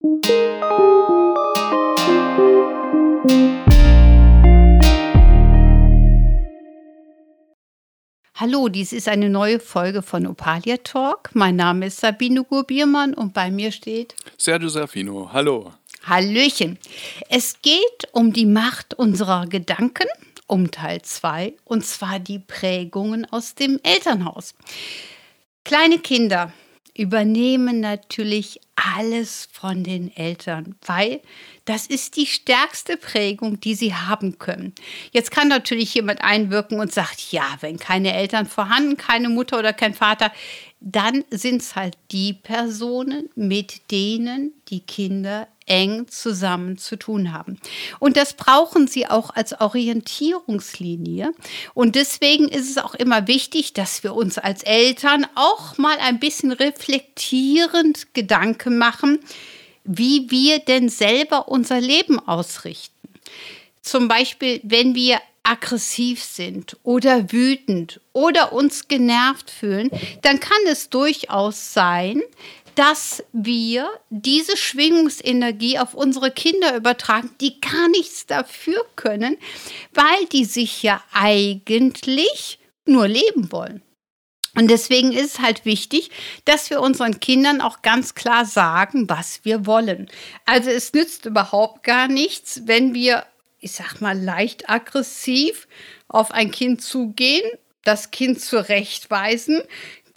Hallo, dies ist eine neue Folge von Opalia Talk. Mein Name ist Sabine Gurbiermann und bei mir steht Sergio Serafino. Hallo. Hallöchen. Es geht um die Macht unserer Gedanken, um Teil 2, und zwar die Prägungen aus dem Elternhaus. Kleine Kinder übernehmen natürlich alles von den Eltern, weil das ist die stärkste Prägung, die sie haben können. Jetzt kann natürlich jemand einwirken und sagt, ja, wenn keine Eltern vorhanden, keine Mutter oder kein Vater, dann sind es halt die Personen, mit denen die Kinder eng zusammen zu tun haben. Und das brauchen sie auch als Orientierungslinie. Und deswegen ist es auch immer wichtig, dass wir uns als Eltern auch mal ein bisschen reflektierend Gedanken machen, wie wir denn selber unser Leben ausrichten. Zum Beispiel, wenn wir aggressiv sind oder wütend oder uns genervt fühlen, dann kann es durchaus sein, dass wir diese Schwingungsenergie auf unsere Kinder übertragen, die gar nichts dafür können, weil die sich ja eigentlich nur leben wollen. Und deswegen ist es halt wichtig, dass wir unseren Kindern auch ganz klar sagen, was wir wollen. Also es nützt überhaupt gar nichts, wenn wir, ich sag mal, leicht aggressiv auf ein Kind zugehen, das Kind zurechtweisen,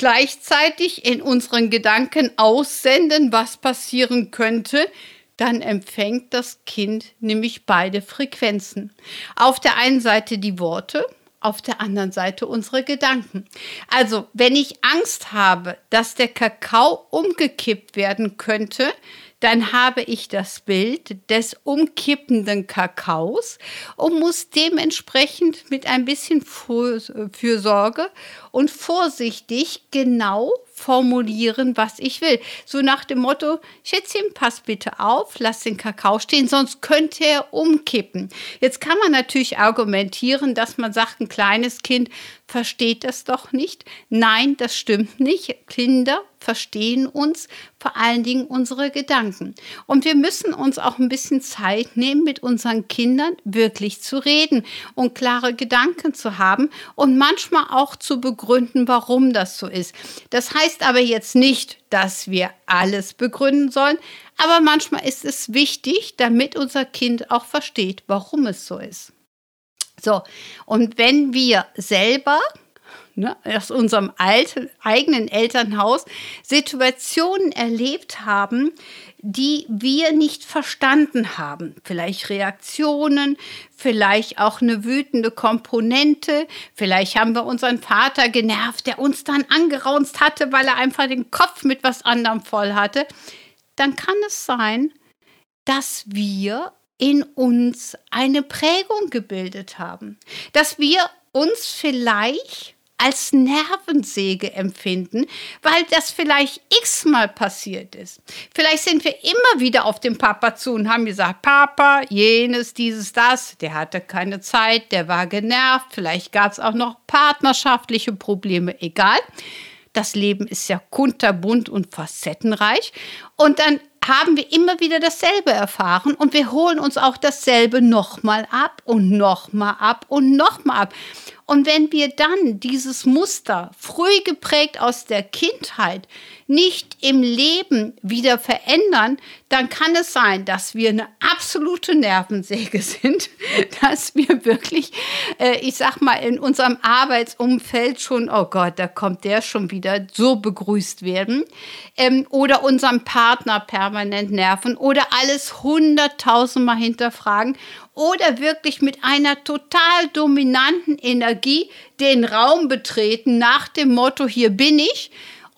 gleichzeitig in unseren Gedanken aussenden, was passieren könnte, dann empfängt das Kind nämlich beide Frequenzen. Auf der einen Seite die Worte, auf der anderen Seite unsere Gedanken. Also, wenn ich Angst habe, dass der Kakao umgekippt werden könnte, dann habe ich das Bild des umkippenden Kakaos und muss dementsprechend mit ein bisschen Fürsorge und vorsichtig genau formulieren, was ich will. So nach dem Motto, Schätzchen, pass bitte auf, lass den Kakao stehen, sonst könnte er umkippen. Jetzt kann man natürlich argumentieren, dass man sagt, ein kleines Kind versteht das doch nicht. Nein, das stimmt nicht. Kinder verstehen uns, vor allen Dingen unsere Gedanken. Und wir müssen uns auch ein bisschen Zeit nehmen, mit unseren Kindern wirklich zu reden und klare Gedanken zu haben und manchmal auch zu begründen, warum das so ist. Das heißt aber jetzt nicht, dass wir alles begründen sollen, aber manchmal ist es wichtig, damit unser Kind auch versteht, warum es so ist. So, und wenn wir selber ne, aus unserem alten, eigenen Elternhaus Situationen erlebt haben, die wir nicht verstanden haben. Vielleicht Reaktionen, vielleicht auch eine wütende Komponente. Vielleicht haben wir unseren Vater genervt, der uns dann angeraunzt hatte, weil er einfach den Kopf mit was anderem voll hatte. Dann kann es sein, dass wir in uns eine Prägung gebildet haben, dass wir uns vielleicht als Nervensäge empfinden, weil das vielleicht x-mal passiert ist. Vielleicht sind wir immer wieder auf den Papa zu und haben gesagt, Papa, jenes, dieses, das, der hatte keine Zeit, der war genervt, vielleicht gab es auch noch partnerschaftliche Probleme, egal. Das Leben ist ja kunterbunt und facettenreich. Und dann haben wir immer wieder dasselbe erfahren und wir holen uns auch dasselbe nochmal ab und nochmal ab und nochmal ab. Und wenn wir dann dieses Muster früh geprägt aus der Kindheit nicht im Leben wieder verändern, dann kann es sein, dass wir eine absolute Nervensäge sind, dass wir wirklich, äh, ich sag mal, in unserem Arbeitsumfeld schon, oh Gott, da kommt der schon wieder, so begrüßt werden ähm, oder unserem Partner permanent nerven oder alles hunderttausendmal hinterfragen oder wirklich mit einer total dominanten Energie den Raum betreten nach dem Motto, hier bin ich.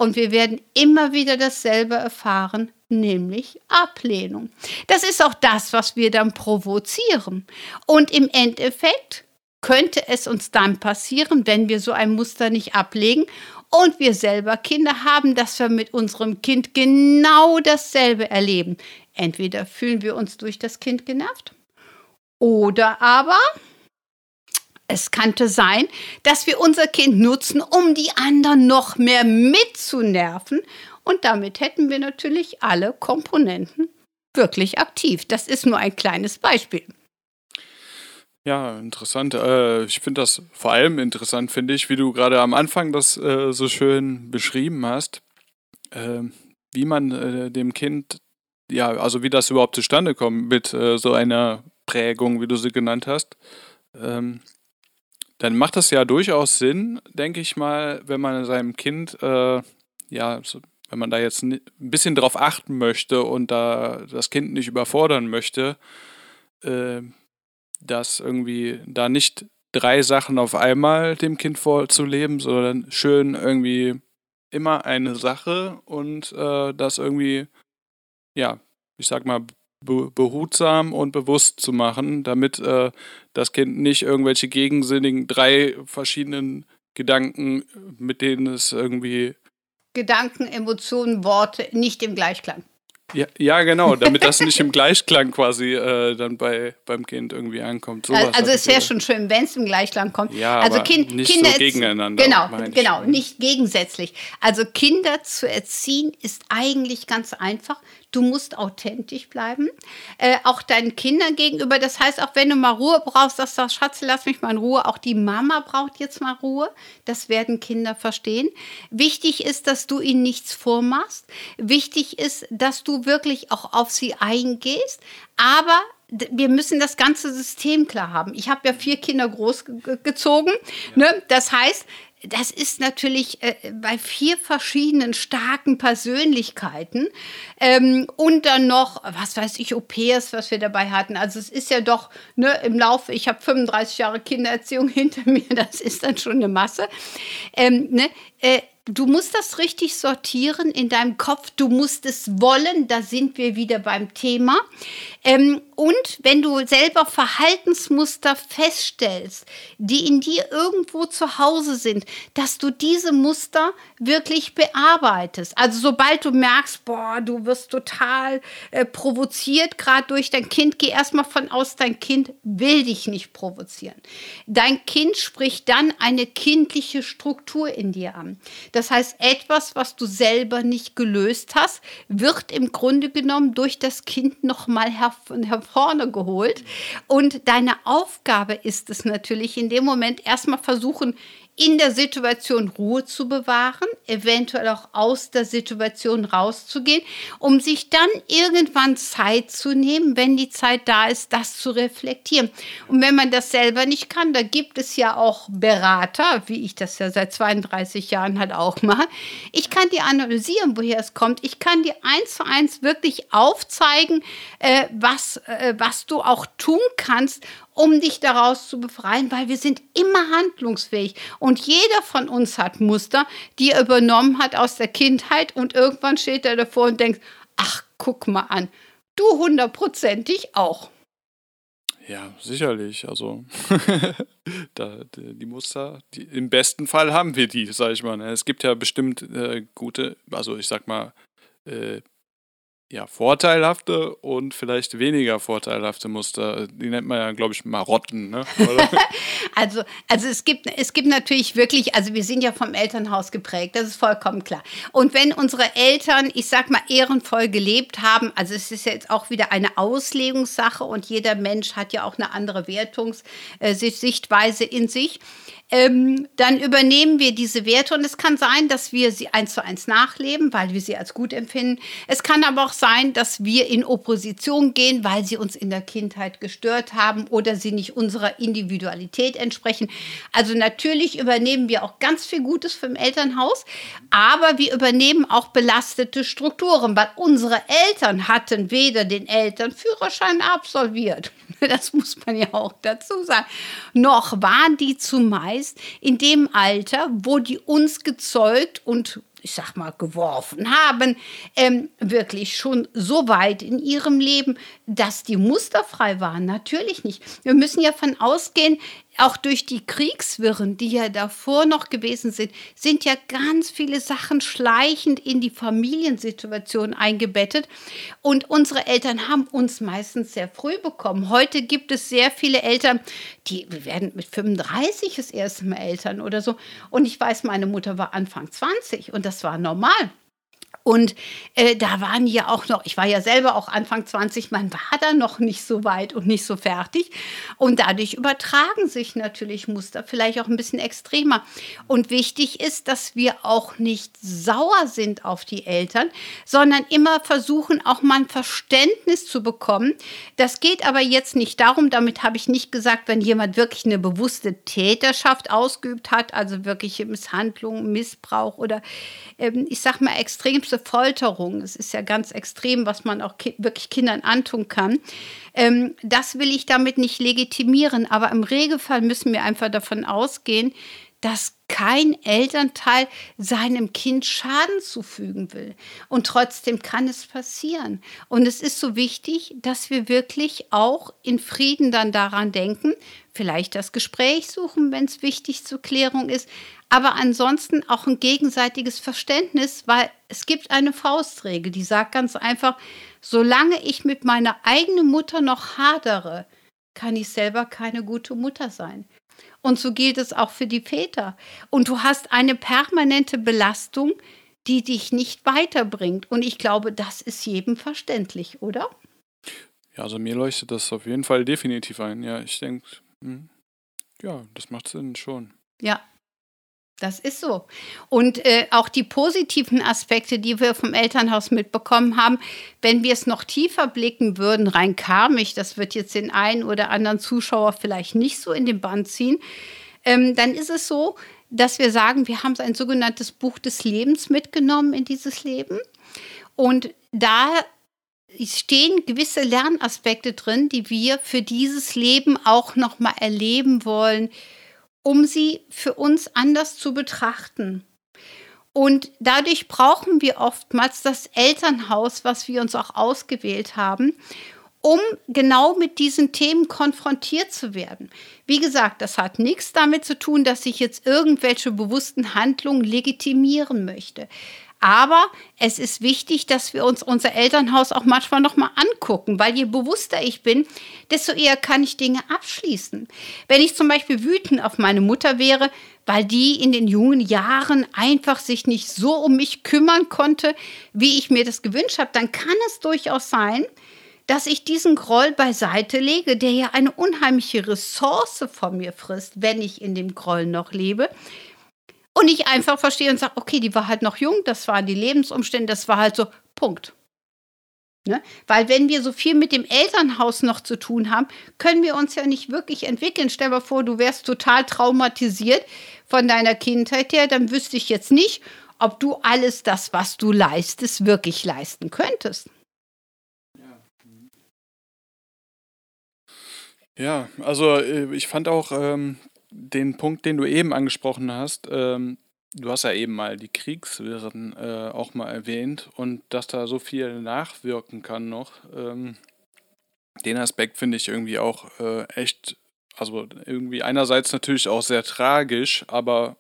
Und wir werden immer wieder dasselbe erfahren, nämlich Ablehnung. Das ist auch das, was wir dann provozieren. Und im Endeffekt könnte es uns dann passieren, wenn wir so ein Muster nicht ablegen und wir selber Kinder haben, dass wir mit unserem Kind genau dasselbe erleben. Entweder fühlen wir uns durch das Kind genervt oder aber es könnte sein, dass wir unser Kind nutzen, um die anderen noch mehr mitzunerven. Und damit hätten wir natürlich alle Komponenten wirklich aktiv. Das ist nur ein kleines Beispiel. Ja, interessant. Äh, ich finde das vor allem interessant, finde ich, wie du gerade am Anfang das äh, so schön beschrieben hast, äh, wie man äh, dem Kind, ja, also wie das überhaupt zustande kommt mit so einer Prägung, wie du sie genannt hast. Ähm, dann macht das ja durchaus Sinn, denke ich mal, wenn man seinem Kind, äh, ja, so, wenn man da jetzt ein bisschen drauf achten möchte und da das Kind nicht überfordern möchte, dass irgendwie da nicht drei Sachen auf einmal dem Kind vorzuleben, sondern schön irgendwie immer eine Sache und äh, das irgendwie, ja, ich sag mal, be behutsam und bewusst zu machen, damit äh, das Kind nicht irgendwelche gegensinnigen drei verschiedenen Gedanken, mit denen es irgendwie Gedanken, Emotionen, Worte nicht im Gleichklang. Ja, ja, genau, damit das nicht im Gleichklang quasi äh, dann bei, beim Kind irgendwie ankommt. Sowas also es wäre schon schön, wenn es im Gleichklang kommt. Ja, also aber kind, nicht Kinder so gegeneinander. Genau, genau, nicht gegensätzlich. Also Kinder zu erziehen ist eigentlich ganz einfach. Du musst authentisch bleiben, äh, auch deinen Kindern gegenüber. Das heißt, auch wenn du mal Ruhe brauchst, sagst du, Schatz, lass mich mal in Ruhe. Auch die Mama braucht jetzt mal Ruhe. Das werden Kinder verstehen. Wichtig ist, dass du ihnen nichts vormachst. Wichtig ist, dass du wirklich auch auf sie eingehst. Aber wir müssen das ganze System klar haben. Ich habe ja vier Kinder großgezogen. Ne? Das heißt, das ist natürlich äh, bei vier verschiedenen starken Persönlichkeiten ähm, und dann noch, was weiß ich, OPs, was wir dabei hatten. Also es ist ja doch ne, im Laufe, ich habe 35 Jahre Kindererziehung hinter mir, das ist dann schon eine Masse. Ähm, ne, äh, Du musst das richtig sortieren in deinem Kopf. Du musst es wollen. Da sind wir wieder beim Thema. Ähm, und wenn du selber Verhaltensmuster feststellst, die in dir irgendwo zu Hause sind, dass du diese Muster wirklich bearbeitest. Also sobald du merkst, boah, du wirst total äh, provoziert, gerade durch dein Kind, geh erstmal von aus, dein Kind will dich nicht provozieren. Dein Kind spricht dann eine kindliche Struktur in dir an. Das heißt, etwas, was du selber nicht gelöst hast, wird im Grunde genommen durch das Kind nochmal her, hervorne geholt. Und deine Aufgabe ist es natürlich in dem Moment erstmal versuchen, in der Situation Ruhe zu bewahren, eventuell auch aus der Situation rauszugehen, um sich dann irgendwann Zeit zu nehmen, wenn die Zeit da ist, das zu reflektieren. Und wenn man das selber nicht kann, da gibt es ja auch Berater, wie ich das ja seit 32 Jahren halt auch mache. Ich kann dir analysieren, woher es kommt. Ich kann dir eins zu eins wirklich aufzeigen, äh, was, äh, was du auch tun kannst, um dich daraus zu befreien, weil wir sind immer handlungsfähig. Und jeder von uns hat Muster, die er übernommen hat aus der Kindheit und irgendwann steht er davor und denkt, ach, guck mal an, du hundertprozentig auch. Ja, sicherlich. Also da, die Muster, die, im besten Fall haben wir die, sag ich mal. Ne? Es gibt ja bestimmt äh, gute, also ich sag mal, äh, ja, vorteilhafte und vielleicht weniger vorteilhafte Muster. Die nennt man ja, glaube ich, Marotten. Ne? also, also es gibt, es gibt natürlich wirklich, also wir sind ja vom Elternhaus geprägt, das ist vollkommen klar. Und wenn unsere Eltern, ich sag mal, ehrenvoll gelebt haben, also es ist jetzt auch wieder eine Auslegungssache und jeder Mensch hat ja auch eine andere Wertungssichtweise äh, in sich ähm, dann übernehmen wir diese Werte und es kann sein, dass wir sie eins zu eins nachleben, weil wir sie als gut empfinden. Es kann aber auch sein, dass wir in Opposition gehen, weil sie uns in der Kindheit gestört haben oder sie nicht unserer Individualität entsprechen. Also natürlich übernehmen wir auch ganz viel Gutes vom Elternhaus, aber wir übernehmen auch belastete Strukturen, weil unsere Eltern hatten weder den Elternführerschein absolviert, das muss man ja auch dazu sagen, noch waren die zumeist heißt, in dem Alter, wo die uns gezeugt und ich sag mal, geworfen haben, ähm, wirklich schon so weit in ihrem Leben, dass die musterfrei waren. Natürlich nicht. Wir müssen ja von ausgehen, auch durch die Kriegswirren, die ja davor noch gewesen sind, sind ja ganz viele Sachen schleichend in die Familiensituation eingebettet. Und unsere Eltern haben uns meistens sehr früh bekommen. Heute gibt es sehr viele Eltern, die werden mit 35 das erste Mal Eltern oder so. Und ich weiß, meine Mutter war Anfang 20 und das war normal. Und äh, da waren ja auch noch, ich war ja selber auch Anfang 20, man war da noch nicht so weit und nicht so fertig. Und dadurch übertragen sich natürlich Muster, vielleicht auch ein bisschen extremer. Und wichtig ist, dass wir auch nicht sauer sind auf die Eltern, sondern immer versuchen, auch mal ein Verständnis zu bekommen. Das geht aber jetzt nicht darum, damit habe ich nicht gesagt, wenn jemand wirklich eine bewusste Täterschaft ausgeübt hat, also wirkliche Misshandlung, Missbrauch oder ähm, ich sag mal extremste Folterung. Es ist ja ganz extrem, was man auch ki wirklich Kindern antun kann. Ähm, das will ich damit nicht legitimieren, aber im Regelfall müssen wir einfach davon ausgehen, dass kein Elternteil seinem Kind Schaden zufügen will. Und trotzdem kann es passieren. Und es ist so wichtig, dass wir wirklich auch in Frieden dann daran denken, vielleicht das Gespräch suchen, wenn es wichtig zur Klärung ist, aber ansonsten auch ein gegenseitiges Verständnis, weil es gibt eine Faustregel, die sagt ganz einfach, solange ich mit meiner eigenen Mutter noch hadere, kann ich selber keine gute Mutter sein. Und so gilt es auch für die Väter. Und du hast eine permanente Belastung, die dich nicht weiterbringt. Und ich glaube, das ist jedem verständlich, oder? Ja, also mir leuchtet das auf jeden Fall definitiv ein. Ja, ich denke, hm, ja, das macht Sinn schon. Ja, das ist so. Und äh, auch die positiven Aspekte, die wir vom Elternhaus mitbekommen haben, wenn wir es noch tiefer blicken würden, rein karmisch, das wird jetzt den einen oder anderen Zuschauer vielleicht nicht so in den Band ziehen, ähm, dann ist es so, dass wir sagen, wir haben ein sogenanntes Buch des Lebens mitgenommen in dieses Leben. Und da stehen gewisse Lernaspekte drin, die wir für dieses Leben auch noch mal erleben wollen um sie für uns anders zu betrachten. Und dadurch brauchen wir oftmals das Elternhaus, was wir uns auch ausgewählt haben, um genau mit diesen Themen konfrontiert zu werden. Wie gesagt, das hat nichts damit zu tun, dass ich jetzt irgendwelche bewussten Handlungen legitimieren möchte. Aber es ist wichtig, dass wir uns unser Elternhaus auch manchmal noch mal angucken, weil je bewusster ich bin, desto eher kann ich Dinge abschließen. Wenn ich zum Beispiel wütend auf meine Mutter wäre, weil die in den jungen Jahren einfach sich nicht so um mich kümmern konnte, wie ich mir das gewünscht habe, dann kann es durchaus sein, dass ich diesen Groll beiseite lege, der ja eine unheimliche Ressource von mir frisst, wenn ich in dem Groll noch lebe und ich einfach verstehe und sage, okay, die war halt noch jung, das waren die Lebensumstände, das war halt so, Punkt. Ne? Weil wenn wir so viel mit dem Elternhaus noch zu tun haben, können wir uns ja nicht wirklich entwickeln. Stell dir vor, du wärst total traumatisiert von deiner Kindheit her, dann wüsste ich jetzt nicht, ob du alles das, was du leistest, wirklich leisten könntest. Ja, also äh, ich fand auch ähm, den Punkt, den du eben angesprochen hast, ähm, du hast ja eben mal die Kriegswirren äh, auch mal erwähnt und dass da so viel nachwirken kann noch. Ähm, den Aspekt finde ich irgendwie auch äh, echt, also irgendwie einerseits natürlich auch sehr tragisch, aber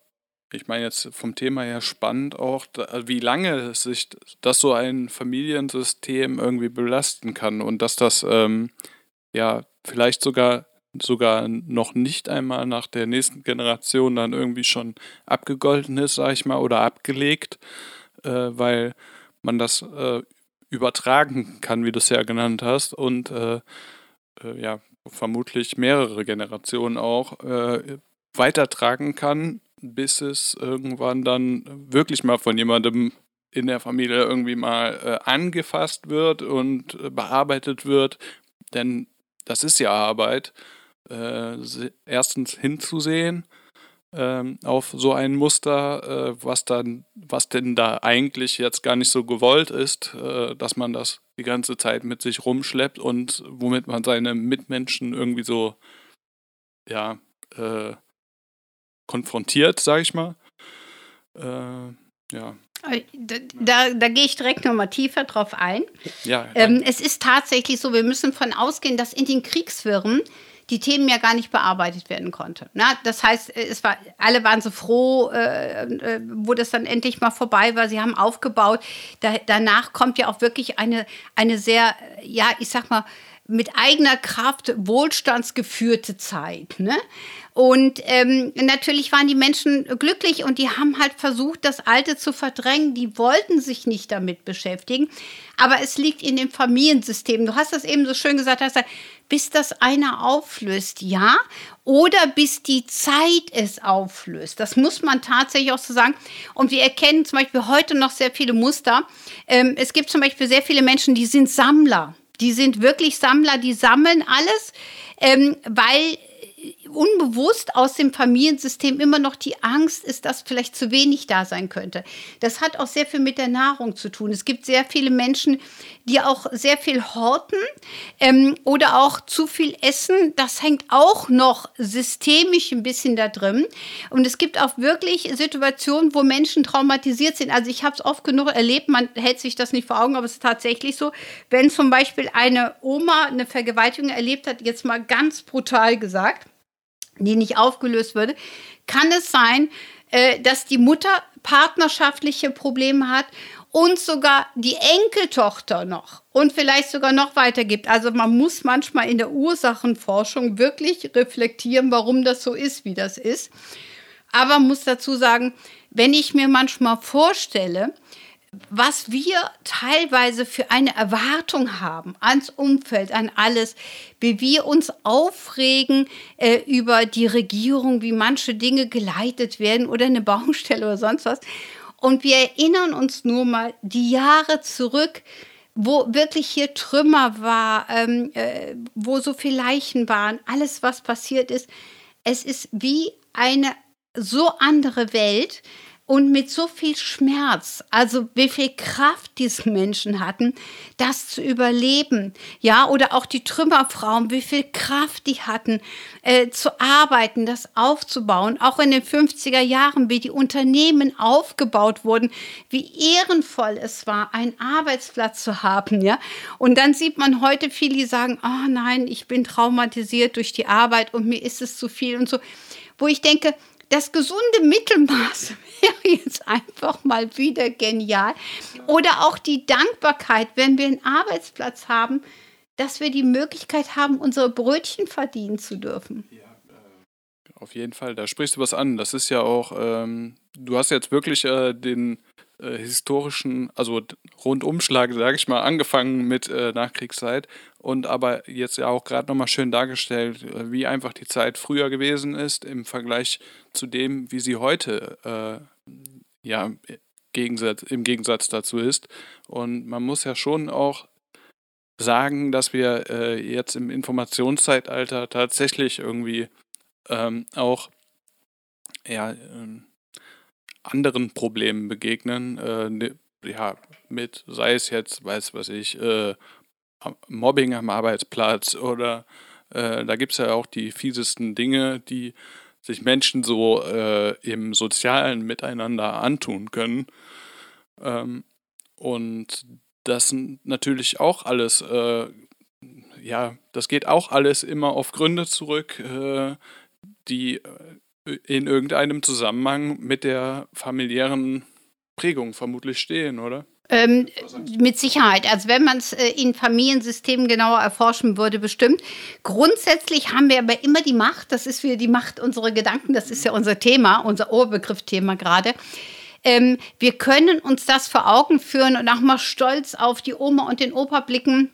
ich meine jetzt vom Thema her spannend auch, da, wie lange sich das so ein Familiensystem irgendwie belasten kann und dass das ähm, ja vielleicht sogar sogar noch nicht einmal nach der nächsten Generation dann irgendwie schon abgegolten ist, sag ich mal, oder abgelegt, äh, weil man das äh, übertragen kann, wie du es ja genannt hast, und äh, äh ja, vermutlich mehrere Generationen auch äh, weitertragen kann, bis es irgendwann dann wirklich mal von jemandem in der Familie irgendwie mal äh, angefasst wird und bearbeitet wird. Denn das ist ja Arbeit äh, erstens hinzusehen ähm, auf so ein Muster, äh, was dann, was denn da eigentlich jetzt gar nicht so gewollt ist, äh, dass man das die ganze Zeit mit sich rumschleppt und womit man seine Mitmenschen irgendwie so, ja, äh, konfrontiert, sag ich mal. Äh, ja. Da, da, da, gehe ich direkt nochmal tiefer drauf ein. Ja, ähm, es ist tatsächlich so, wir müssen von ausgehen, dass in den Kriegswirren die Themen ja gar nicht bearbeitet werden konnte. Na, das heißt, es war, alle waren so froh, äh, äh, wo das dann endlich mal vorbei war. Sie haben aufgebaut. Da, danach kommt ja auch wirklich eine, eine sehr, ja, ich sag mal, mit eigener Kraft wohlstandsgeführte Zeit. Ne? Und ähm, natürlich waren die Menschen glücklich und die haben halt versucht, das Alte zu verdrängen. Die wollten sich nicht damit beschäftigen. Aber es liegt in dem Familiensystem. Du hast das eben so schön gesagt, hast, bis das einer auflöst, ja, oder bis die Zeit es auflöst. Das muss man tatsächlich auch so sagen. Und wir erkennen zum Beispiel heute noch sehr viele Muster. Ähm, es gibt zum Beispiel sehr viele Menschen, die sind Sammler. Die sind wirklich Sammler, die sammeln alles, ähm, weil unbewusst aus dem Familiensystem immer noch die Angst ist, dass vielleicht zu wenig da sein könnte. Das hat auch sehr viel mit der Nahrung zu tun. Es gibt sehr viele Menschen, die auch sehr viel horten ähm, oder auch zu viel essen. Das hängt auch noch systemisch ein bisschen da drin. Und es gibt auch wirklich Situationen, wo Menschen traumatisiert sind. Also ich habe es oft genug erlebt, man hält sich das nicht vor Augen, aber es ist tatsächlich so, wenn zum Beispiel eine Oma eine Vergewaltigung erlebt hat, jetzt mal ganz brutal gesagt, die nicht aufgelöst würde, kann es sein, äh, dass die Mutter partnerschaftliche Probleme hat und sogar die Enkeltochter noch und vielleicht sogar noch weiter gibt. Also man muss manchmal in der Ursachenforschung wirklich reflektieren, warum das so ist, wie das ist. Aber muss dazu sagen, wenn ich mir manchmal vorstelle, was wir teilweise für eine Erwartung haben ans Umfeld, an alles, wie wir uns aufregen äh, über die Regierung, wie manche Dinge geleitet werden oder eine Baustelle oder sonst was. Und wir erinnern uns nur mal die Jahre zurück, wo wirklich hier Trümmer war, ähm, äh, wo so viele Leichen waren, alles, was passiert ist. Es ist wie eine so andere Welt und mit so viel Schmerz, also wie viel Kraft diese Menschen hatten, das zu überleben. Ja, oder auch die Trümmerfrauen, wie viel Kraft die hatten, äh, zu arbeiten, das aufzubauen. Auch in den 50er Jahren, wie die Unternehmen aufgebaut wurden, wie ehrenvoll es war, einen Arbeitsplatz zu haben. Ja, und dann sieht man heute viele, die sagen, oh nein, ich bin traumatisiert durch die Arbeit und mir ist es zu viel und so. Wo ich denke, das gesunde Mittelmaß wäre jetzt einfach mal wieder genial. Oder auch die Dankbarkeit, wenn wir einen Arbeitsplatz haben, dass wir die Möglichkeit haben, unsere Brötchen verdienen zu dürfen. Äh, auf jeden Fall, da sprichst du was an. Das ist ja auch, ähm, du hast jetzt wirklich äh, den äh, historischen, also Rundumschlag, sage ich mal, angefangen mit äh, Nachkriegszeit und aber jetzt ja auch gerade nochmal schön dargestellt, äh, wie einfach die Zeit früher gewesen ist im Vergleich zu dem, wie sie heute äh, ja Gegensatz, im Gegensatz dazu ist. Und man muss ja schon auch sagen, dass wir äh, jetzt im Informationszeitalter tatsächlich irgendwie ähm, auch ja, ähm, anderen Problemen begegnen, äh, ne, ja, mit, sei es jetzt, weiß was ich, äh, Mobbing am Arbeitsplatz oder äh, da gibt es ja auch die fiesesten Dinge, die sich Menschen so äh, im sozialen Miteinander antun können. Ähm, und das sind natürlich auch alles, äh, ja, das geht auch alles immer auf Gründe zurück, äh, die in irgendeinem Zusammenhang mit der familiären Prägung vermutlich stehen, oder? Ähm, mit Sicherheit. Also wenn man es äh, in Familiensystemen genauer erforschen würde, bestimmt. Grundsätzlich haben wir aber immer die Macht, das ist wieder die Macht unserer Gedanken, das ist ja unser Thema, unser Oberbegriff-Thema gerade. Ähm, wir können uns das vor Augen führen und auch mal stolz auf die Oma und den Opa blicken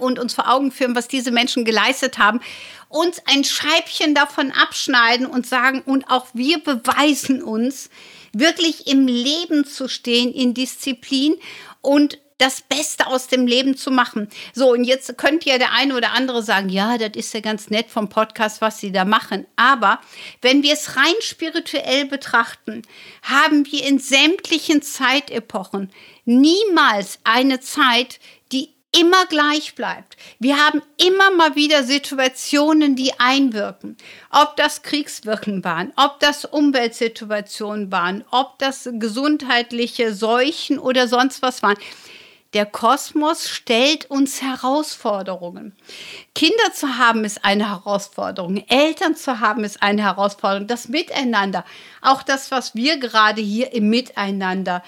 und uns vor Augen führen, was diese Menschen geleistet haben, uns ein Scheibchen davon abschneiden und sagen, und auch wir beweisen uns, wirklich im Leben zu stehen, in Disziplin und das Beste aus dem Leben zu machen. So, und jetzt könnte ja der eine oder andere sagen, ja, das ist ja ganz nett vom Podcast, was Sie da machen. Aber wenn wir es rein spirituell betrachten, haben wir in sämtlichen Zeitepochen niemals eine Zeit, immer gleich bleibt. Wir haben immer mal wieder Situationen, die einwirken. Ob das Kriegswirken waren, ob das Umweltsituationen waren, ob das gesundheitliche Seuchen oder sonst was waren. Der Kosmos stellt uns Herausforderungen. Kinder zu haben ist eine Herausforderung. Eltern zu haben ist eine Herausforderung. Das Miteinander, auch das, was wir gerade hier im Miteinander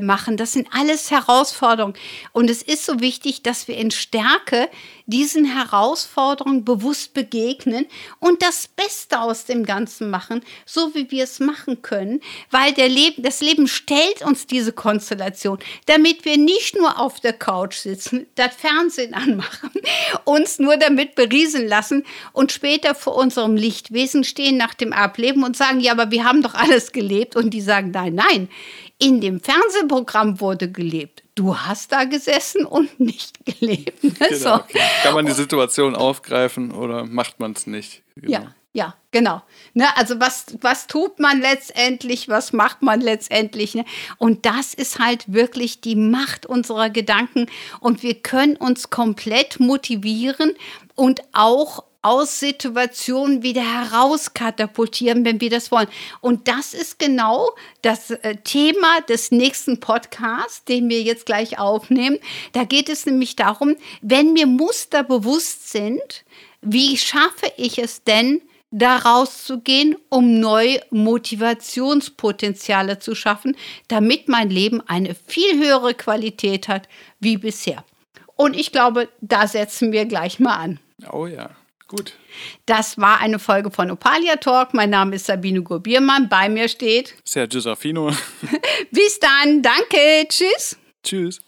machen. Das sind alles Herausforderungen. Und es ist so wichtig, dass wir in Stärke diesen Herausforderungen bewusst begegnen und das Beste aus dem Ganzen machen, so wie wir es machen können, weil der Leben, das Leben stellt uns diese Konstellation, damit wir nicht nur auf der Couch sitzen, das Fernsehen anmachen, uns nur damit beriesen lassen und später vor unserem Lichtwesen stehen nach dem Ableben und sagen, ja, aber wir haben doch alles gelebt. Und die sagen, nein, nein, in dem Fernsehprogramm wurde gelebt. Du hast da gesessen und nicht gelebt. Ne? Genau, so. okay. Kann man die Situation aufgreifen oder macht man es nicht? Genau. Ja, ja, genau. Ne, also was, was tut man letztendlich, was macht man letztendlich? Ne? Und das ist halt wirklich die Macht unserer Gedanken. Und wir können uns komplett motivieren und auch aus Situationen wieder herauskatapultieren, wenn wir das wollen. Und das ist genau das äh, Thema des nächsten Podcasts, den wir jetzt gleich aufnehmen. Da geht es nämlich darum, wenn mir Muster bewusst sind, wie schaffe ich es denn, da rauszugehen, um neue Motivationspotenziale zu schaffen, damit mein Leben eine viel höhere Qualität hat wie bisher. Und ich glaube, da setzen wir gleich mal an. Oh ja. Gut. Das war eine Folge von Opalia Talk. Mein Name ist Sabine Gurbiermann. Bei mir steht Sergio Safino. Bis dann. Danke. Tschüss. Tschüss.